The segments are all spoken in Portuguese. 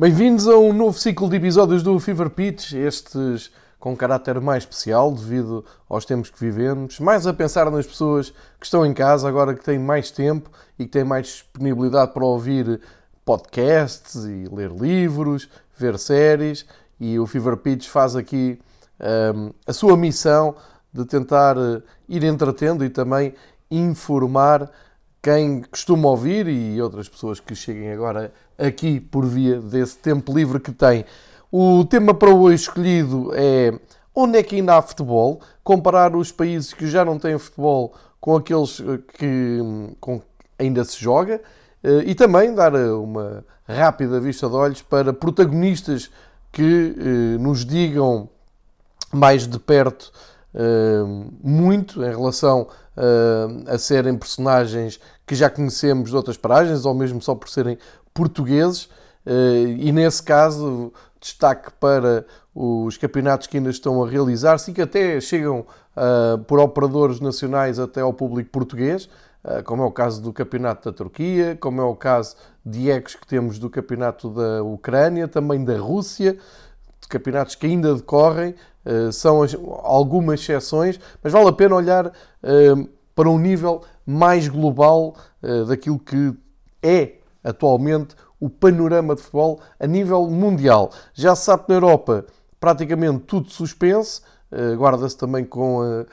Bem-vindos a um novo ciclo de episódios do Fever Pitch, estes com caráter mais especial devido aos tempos que vivemos, mais a pensar nas pessoas que estão em casa agora que têm mais tempo e que têm mais disponibilidade para ouvir podcasts e ler livros, ver séries. E o Fever Pitch faz aqui um, a sua missão de tentar eh, ir entretendo e também informar quem costuma ouvir e outras pessoas que cheguem agora aqui por via desse tempo livre que tem. O tema para hoje escolhido é onde é que ainda há futebol, comparar os países que já não têm futebol com aqueles eh, que com, ainda se joga eh, e também dar eh, uma rápida vista de olhos para protagonistas que nos digam mais de perto muito em relação a serem personagens que já conhecemos de outras paragens ou mesmo só por serem portugueses, eh, e nesse caso destaque para os campeonatos que ainda estão a realizar-se e que até chegam uh, por operadores nacionais até ao público português, uh, como é o caso do campeonato da Turquia, como é o caso de ecos que temos do campeonato da Ucrânia, também da Rússia, de campeonatos que ainda decorrem, são as, algumas exceções, mas vale a pena olhar para um nível mais global daquilo que é atualmente o panorama de futebol a nível mundial. Já se sabe que na Europa praticamente tudo suspense, eh, guarda-se também com a,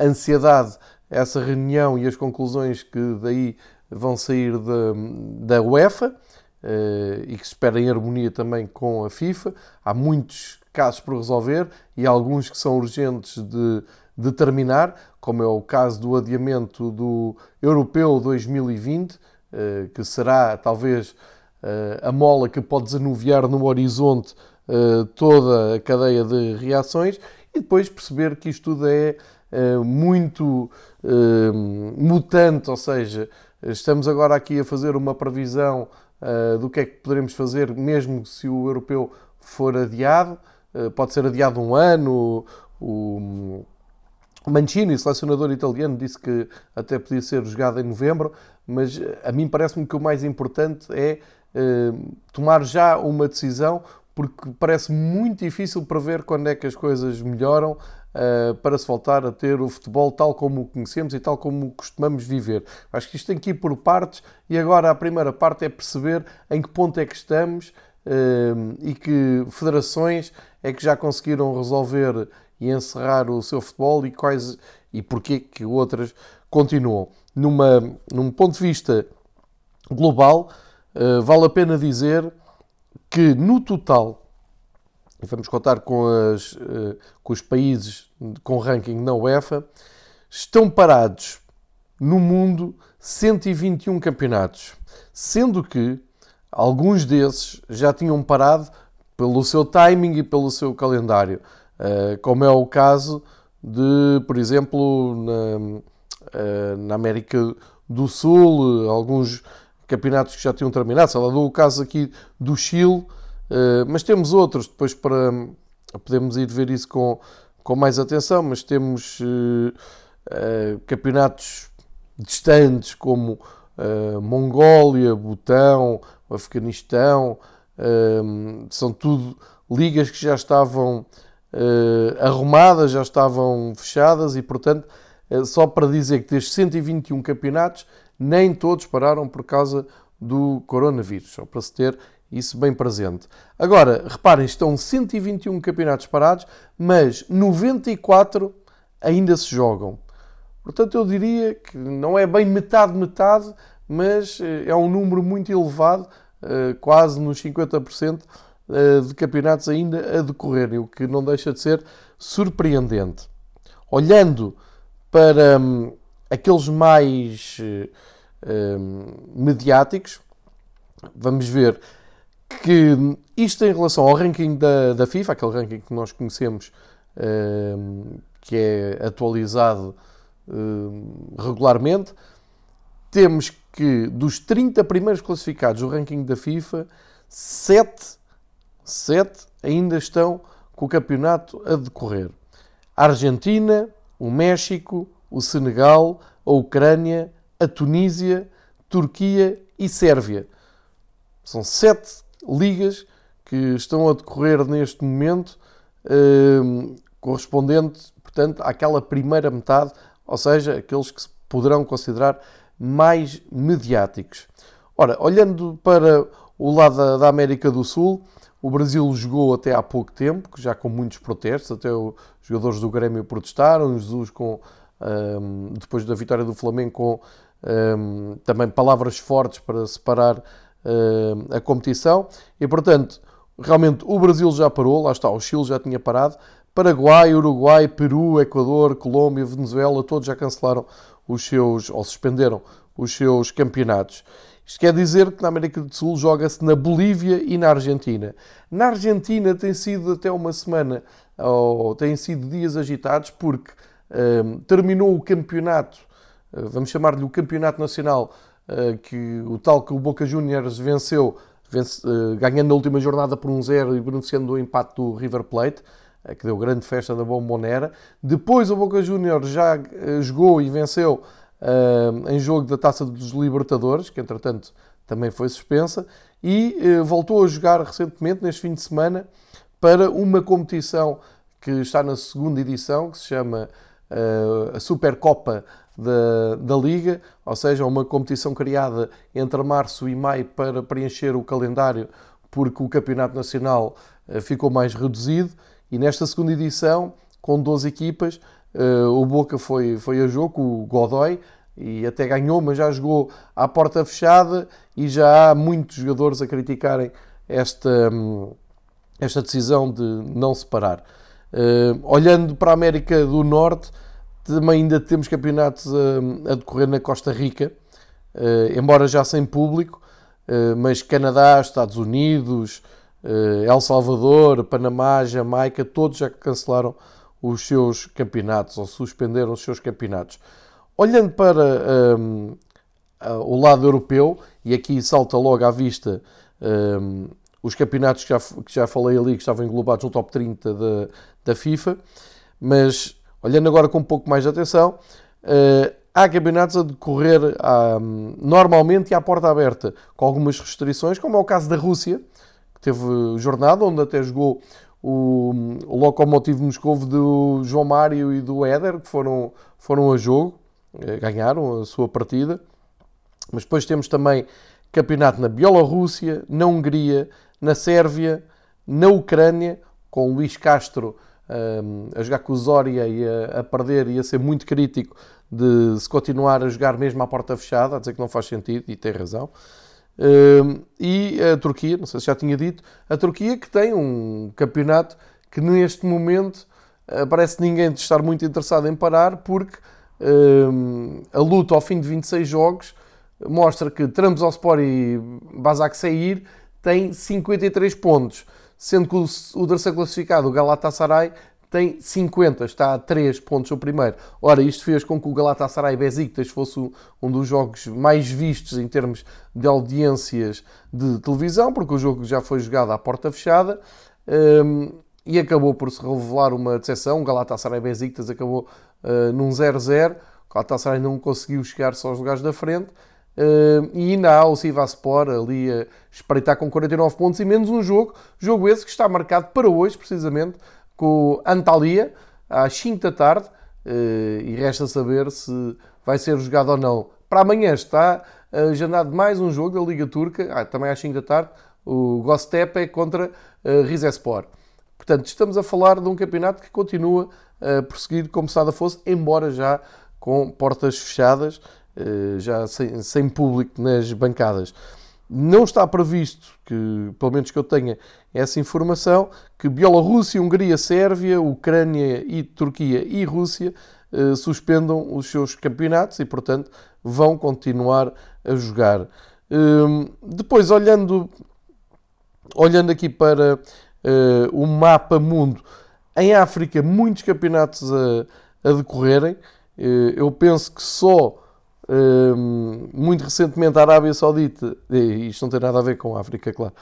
a, ansiedade essa reunião e as conclusões que daí vão sair da, da UEFA eh, e que se espera em harmonia também com a FIFA. Há muitos casos por resolver e alguns que são urgentes de determinar, como é o caso do adiamento do Europeu 2020 eh, que será talvez eh, a mola que pode desanuviar no horizonte eh, toda a cadeia de reações e depois perceber que isto tudo é muito mutante, ou seja, estamos agora aqui a fazer uma previsão do que é que poderemos fazer mesmo se o europeu for adiado, pode ser adiado um ano, o Mancini, selecionador italiano, disse que até podia ser jogado em novembro mas eh, a mim parece-me que o mais importante é uh, tomar já uma decisão, porque parece muito difícil prever quando é que as coisas melhoram uh, para se voltar a ter o futebol tal como o conhecemos e tal como costumamos viver. Acho que isto tem que ir por partes e agora a primeira parte é perceber em que ponto é que estamos uh, e que federações é que já conseguiram resolver e encerrar o seu futebol e quais e porquê que outras continuam. Numa, num ponto de vista global, uh, vale a pena dizer que no total, vamos contar com, as, uh, com os países com ranking na UEFA, estão parados no mundo 121 campeonatos, sendo que alguns desses já tinham parado pelo seu timing e pelo seu calendário, como é o caso de, por exemplo, na, eh, na América do Sul, alguns campeonatos que já tinham terminado, sei lá, dou o caso aqui do Chile, eh, mas temos outros depois para podemos ir ver isso com, com mais atenção, mas temos eh, campeonatos distantes como Mongólia, Butão, Afeganistão, são tudo ligas que já estavam arrumadas, já estavam fechadas e, portanto, eh, só para dizer que destes 121 campeonatos, nem todos pararam por causa do coronavírus, só para se ter isso bem presente. Agora, reparem, estão 121 campeonatos parados, mas 94 ainda se jogam. Portanto, eu diria que não é bem metade-metade, mas eh, é um número muito elevado, eh, quase nos 50% de campeonatos ainda a decorrerem, o que não deixa de ser surpreendente. Olhando para hum, aqueles mais hum, mediáticos, vamos ver que isto em relação ao ranking da, da FIFA, aquele ranking que nós conhecemos, hum, que é atualizado regularmente, temos que dos 30 primeiros classificados do ranking da FIFA, 7, 7 ainda estão com o campeonato a decorrer. A Argentina, o México, o Senegal, a Ucrânia, a Tunísia, Turquia e Sérvia. São sete ligas que estão a decorrer neste momento, eh, correspondente, portanto, àquela primeira metade, ou seja, aqueles que se poderão considerar mais mediáticos. Ora, olhando para o lado da, da América do Sul, o Brasil jogou até há pouco tempo, já com muitos protestos, até os jogadores do Grêmio protestaram, Jesus com, um, depois da vitória do Flamengo com um, também palavras fortes para separar um, a competição e, portanto, realmente o Brasil já parou, lá está, o Chile já tinha parado, Paraguai, Uruguai, Peru, Equador, Colômbia, Venezuela, todos já cancelaram os seus, ou suspenderam os seus campeonatos. Isto quer dizer que na América do Sul joga-se na Bolívia e na Argentina. Na Argentina tem sido até uma semana, ou têm sido dias agitados, porque um, terminou o campeonato, uh, vamos chamar-lhe o campeonato nacional, uh, que o tal que o Boca Juniors venceu, vence, uh, ganhando na última jornada por um zero e beneficiando do empate do River Plate que deu grande festa da Bombonera. Depois o Boca Juniors já jogou e venceu uh, em jogo da Taça dos Libertadores, que entretanto também foi suspensa, e uh, voltou a jogar recentemente, neste fim de semana, para uma competição que está na segunda edição, que se chama uh, a Supercopa da, da Liga, ou seja, uma competição criada entre março e maio para preencher o calendário, porque o Campeonato Nacional ficou mais reduzido. E nesta segunda edição, com 12 equipas, o Boca foi, foi a jogo, o Godoy, e até ganhou, mas já jogou à porta fechada e já há muitos jogadores a criticarem esta, hum, esta decisão de não separar. Uh, olhando para a América do Norte, também ainda temos campeonatos a, a decorrer na Costa Rica, uh, embora já sem público, uh, mas Canadá, Estados Unidos, El Salvador, Panamá, Jamaica, todos já cancelaram os seus campeonatos ou suspenderam os seus campeonatos. Olhando para um, o lado europeu, e aqui salta logo à vista um, os campeonatos que já, que já falei ali, que estavam englobados no top 30 da, da FIFA, mas olhando agora com um pouco mais de atenção, uh, há campeonatos a decorrer um, normalmente e à porta aberta, com algumas restrições, como é o caso da Rússia, que teve jornada, onde até jogou o, o Lokomotiv Moscou do João Mário e do Éder, que foram, foram a jogo. Eh, ganharam a sua partida. Mas depois temos também campeonato na Bielorrússia, na Hungria, na Sérvia, na Ucrânia, com Luís Castro um, a jogar com o Zória e a, a, perder e a ser muito crítico de se continuar a jogar mesmo à porta fechada, a dizer que não faz sentido, e tem razão. Um, e a Turquia, não sei se já tinha dito, a Turquia que tem um campeonato que neste momento uh, parece ninguém estar muito interessado em parar, porque a luta ao fim de 26 jogos mostra que Trabzonspor e Basak Seir têm 53 pontos, sendo que o terceiro classificado, o Galatasaray, tem 50, está a 3 pontos o primeiro. Ora, isto fez com que o Galatasaray Besiktas fosse um dos jogos mais vistos em termos de audiências de televisão, porque o jogo já foi jogado à porta fechada. Um, e acabou por se revelar uma decepção. O Galatasaray Besiktas acabou uh, num 0-0. O Galatasaray não conseguiu chegar só aos lugares da frente. Uh, e ainda há o Sivaspor ali a espreitar com 49 pontos e menos um jogo. Jogo esse que está marcado para hoje, precisamente, com Antalya, às 5 da tarde. Uh, e resta saber se vai ser jogado ou não. Para amanhã está agendado mais um jogo da Liga Turca, ah, também às 5 da tarde, o Gostepe contra uh, Rizespor. Portanto, estamos a falar de um campeonato que continua a prosseguir como se nada fosse, embora já com portas fechadas, eh, já sem, sem público nas bancadas. Não está previsto, que pelo menos que eu tenha essa informação, que Bielorrússia, Hungria, Sérvia, Ucrânia e Turquia e Rússia eh, suspendam os seus campeonatos e, portanto, vão continuar a jogar. Ehm, depois, olhando, olhando aqui para uh, o mapa mundo. Em África, muitos campeonatos a, a decorrerem. Uh, eu penso que só uh, muito recentemente a Arábia Saudita, e isto não tem nada a ver com a África, claro,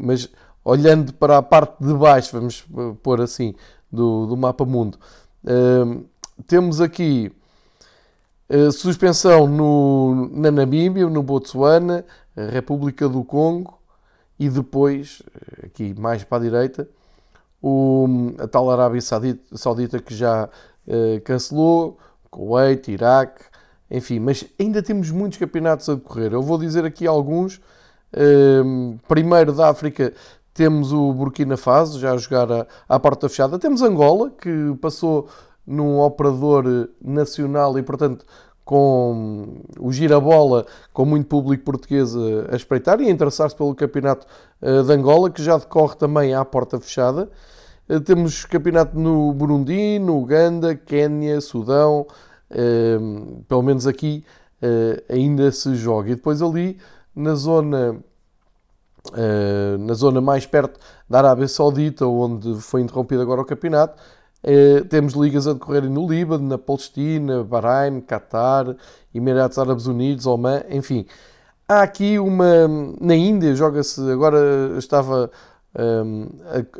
mas olhando para a parte de baixo, vamos pôr assim, do, do mapa mundo, temos aqui suspensão no, na Namíbia, no Botsuana, República do Congo, e depois, aqui mais para a direita, o, a tal Arábia Saudita, Saudita que já cancelou, Kuwait, Iraque, enfim, mas ainda temos muitos campeonatos a decorrer. Eu vou dizer aqui alguns. Uh, primeiro da África temos o Burkina Faso, já a jogar à, porta fechada. Temos Angola, que passou num operador nacional e, portanto, com o girabola, com muito público português a espreitar e a interessar-se pelo campeonato eh, de Angola, que já decorre também à porta fechada. Eh, temos campeonato no Burundi, no Uganda, Quénia, Sudão, pelo menos aqui ainda se joga. E depois ali, na zona, na zona mais perto da Arábia Saudita, onde foi interrompido agora o campeonato, Uh, temos ligas a decorrerem no Líbano, na Palestina, Bahrein, Qatar, Emirados Árabes Unidos, Oman, enfim. Há aqui uma. Na Índia, joga-se. Agora estava um,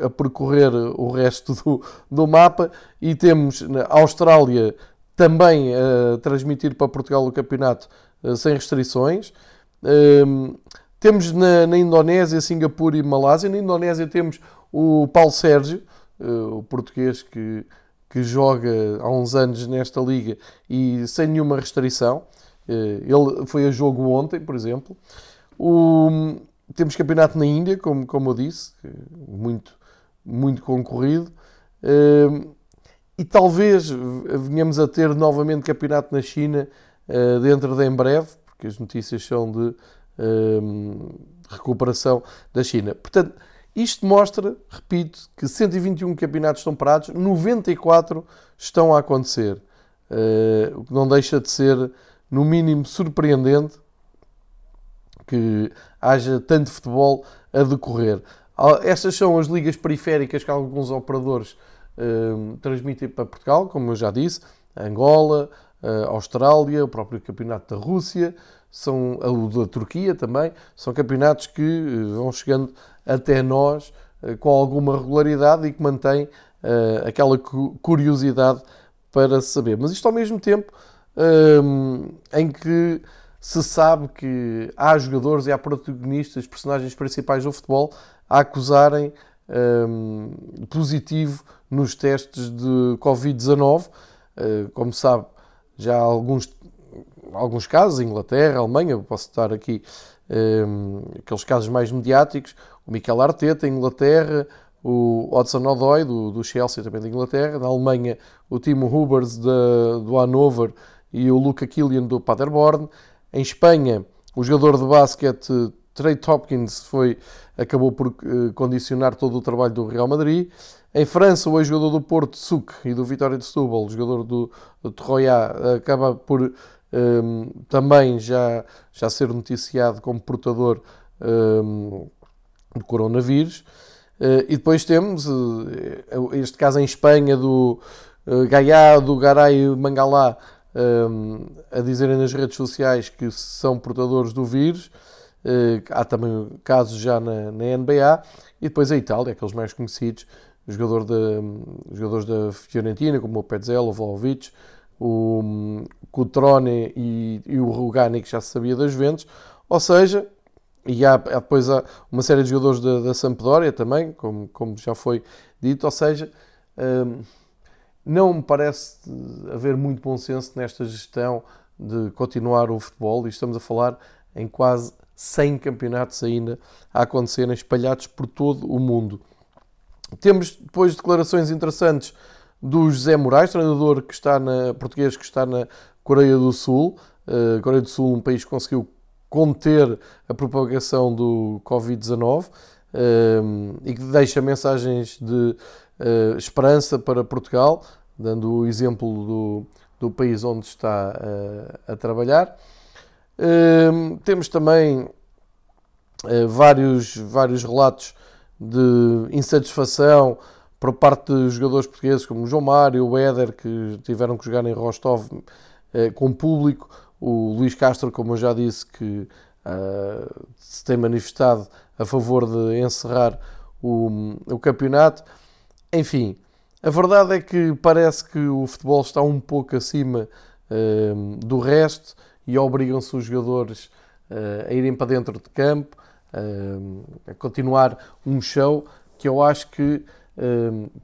a, a, percorrer o resto do, do mapa e temos na Austrália também a transmitir para Portugal o campeonato uh, sem restrições. Um, temos na, na Indonésia, Singapura e Malásia. Na Indonésia temos o Paulo Sérgio uh, o português que, que joga há uns anos nesta liga e sem nenhuma restrição. Uh, ele foi a jogo ontem, por exemplo. O, temos campeonato na Índia, como, como eu disse, muito, muito concorrido. Uh, e talvez venhamos a ter novamente campeonato na China dentro de em breve, porque as notícias são de recuperação da China. Portanto, isto mostra, repito, que 121 campeonatos estão parados, 94 estão a acontecer. Uh, o que não deixa de ser, no mínimo, surpreendente que haja tanto futebol a decorrer. Estas são as ligas periféricas que alguns operadores uh, transmitem para Portugal, como eu já disse, Angola, uh, Austrália, o próprio campeonato da Rússia, são o da Turquia também, são campeonatos que vão chegando até nós eh, com alguma regularidade e que mantém aquela curiosidade para saber. Mas isto ao mesmo tempo ehm, em que se sabe que há jogadores e há protagonistas, personagens principais do futebol, a acusarem um, ehm, positivo nos testes de Covid-19. Uh, como sabe, já há alguns, alguns casos, Inglaterra, Alemanha, posso estar aqui um, ehm, aqueles casos mais mediáticos, o Mikel Arteta, Inglaterra, o Odson Odoi, do, do Chelsea, também da Inglaterra, na Alemanha, o Timo Hubers, de, do Hannover, e o Luca Killian, do Paderborn. Em Espanha, o jogador de basquete Trey Tompkins foi, acabou por uh, condicionar todo o trabalho do Real Madrid. Em França, o ex-jogador do Porto, Suk, e do Vitória de Setúbal, o jogador do, do acaba por um, ehm, também já, já ser noticiado como portador um, do coronavírus. Uh, e depois temos, uh, este caso em Espanha, do uh, Gaiá, do Garay Mangalá, um, a dizerem nas redes sociais que são portadores do vírus. Há também casos já na, na, NBA. E depois a Itália, aqueles mais conhecidos, jogador de, jogadores da Fiorentina, como o Petzela, o Vlaovic, o Cutrone e, e o Rugani, que já se sabia das Juventus. Ou seja, e há, há depois há uma série de jogadores da, da Sampdoria também, como, como já foi dito, ou seja, hum, não me parece haver muito bom senso nesta gestão de continuar o futebol e estamos a falar em quase 100 campeonatos ainda a acontecerem espalhados por todo o mundo. Temos depois declarações interessantes do José Moraes, treinador que está na, português que está na Coreia do Sul. Uh, Coreia do Sul, um país que conseguiu conter a propagação do Covid-19 um, ehm, e que deixa mensagens de uh, esperança para Portugal, dando o exemplo do, do país onde está uh, a trabalhar. Ehm, temos também uh, vários, vários relatos de insatisfação por parte de jogadores portugueses como João Mário, o Éder, que tiveram que jogar em Rostov com público, o Luís Castro, como eu já disse, que uh, se tem manifestado a favor de encerrar o, o campeonato. Enfim, a verdade é que parece que o futebol está um pouco acima uh, do resto e obrigam-se os jogadores uh, a irem para dentro de campo, a continuar um show que eu acho que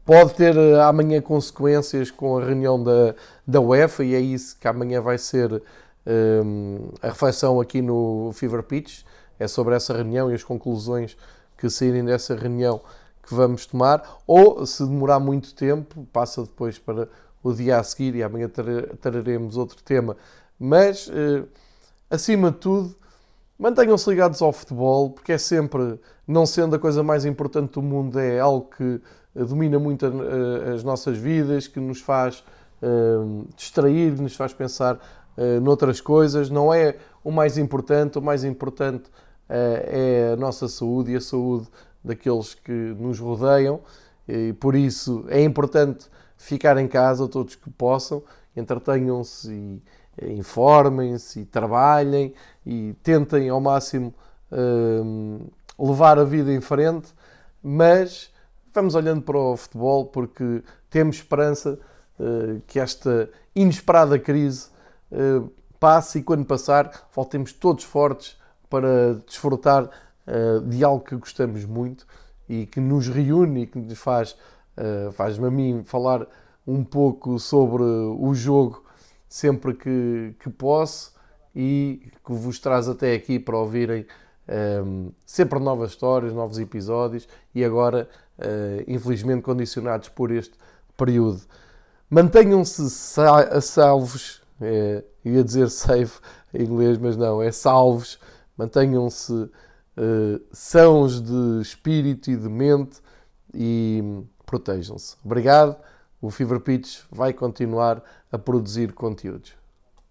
pode ter amanhã consequências com a reunião da, da UEFA e é isso que amanhã vai ser a reflexão aqui no Fever Pitch. É sobre essa reunião e as conclusões que saírem dessa reunião que vamos tomar, ou se demorar muito tempo, passa depois para o dia a seguir e amanhã traremos outro tema. Mas, eh, acima de tudo, mantenham-se ligados ao futebol, porque é sempre, não sendo a coisa mais importante do mundo, é algo que eh, domina muito as nossas vidas, que nos faz uh, distrair, nos faz pensar uh, noutras coisas. Não é o mais importante, o mais importante uh, é a nossa saúde e a saúde daqueles que nos rodeiam. E por isso é importante ficar em casa, todos que possam, entretenham-se e eh, informem-se e trabalhem e tentem ao máximo uh, levar a vida em frente, mas vamos olhando para o futebol porque temos esperança uh, que esta inesperada crise uh, passe e quando passar voltemos todos fortes para desfrutar de algo que gostamos muito e que nos reúne e que nos faz faz-me a mim falar um pouco sobre o jogo sempre que, que posso e que vos traz até aqui para ouvirem um, ehm, sempre novas histórias, novos episódios e agora, uh, infelizmente, condicionados por este período. Mantenham-se salvos, é, ia dizer safe em inglês, mas não, é salvos. Mantenham-se uh, sãos de espírito e de mente e protejam-se. Obrigado. O Fever Pitch vai continuar a produzir conteúdos.